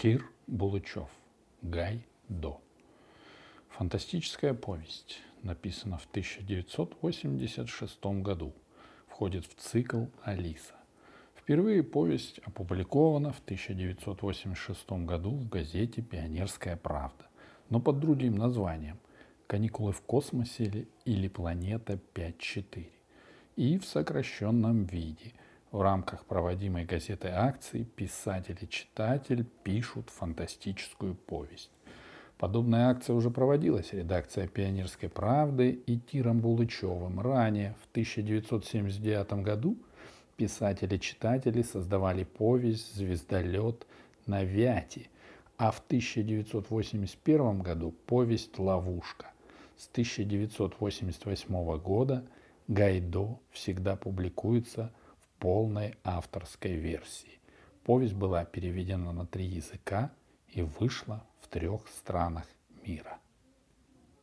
Кир Булычев. Гай До. Фантастическая повесть, написана в 1986 году, входит в цикл «Алиса». Впервые повесть опубликована в 1986 году в газете «Пионерская правда», но под другим названием «Каникулы в космосе» или «Планета 5.4» и в сокращенном виде – в рамках проводимой газеты акции писатель и читатель пишут фантастическую повесть. Подобная акция уже проводилась редакция «Пионерской правды» и Тиром Булычевым. Ранее, в 1979 году, писатели и читатели создавали повесть «Звездолет на Вяти», а в 1981 году повесть «Ловушка». С 1988 года Гайдо всегда публикуется полной авторской версии. Повесть была переведена на три языка и вышла в трех странах мира –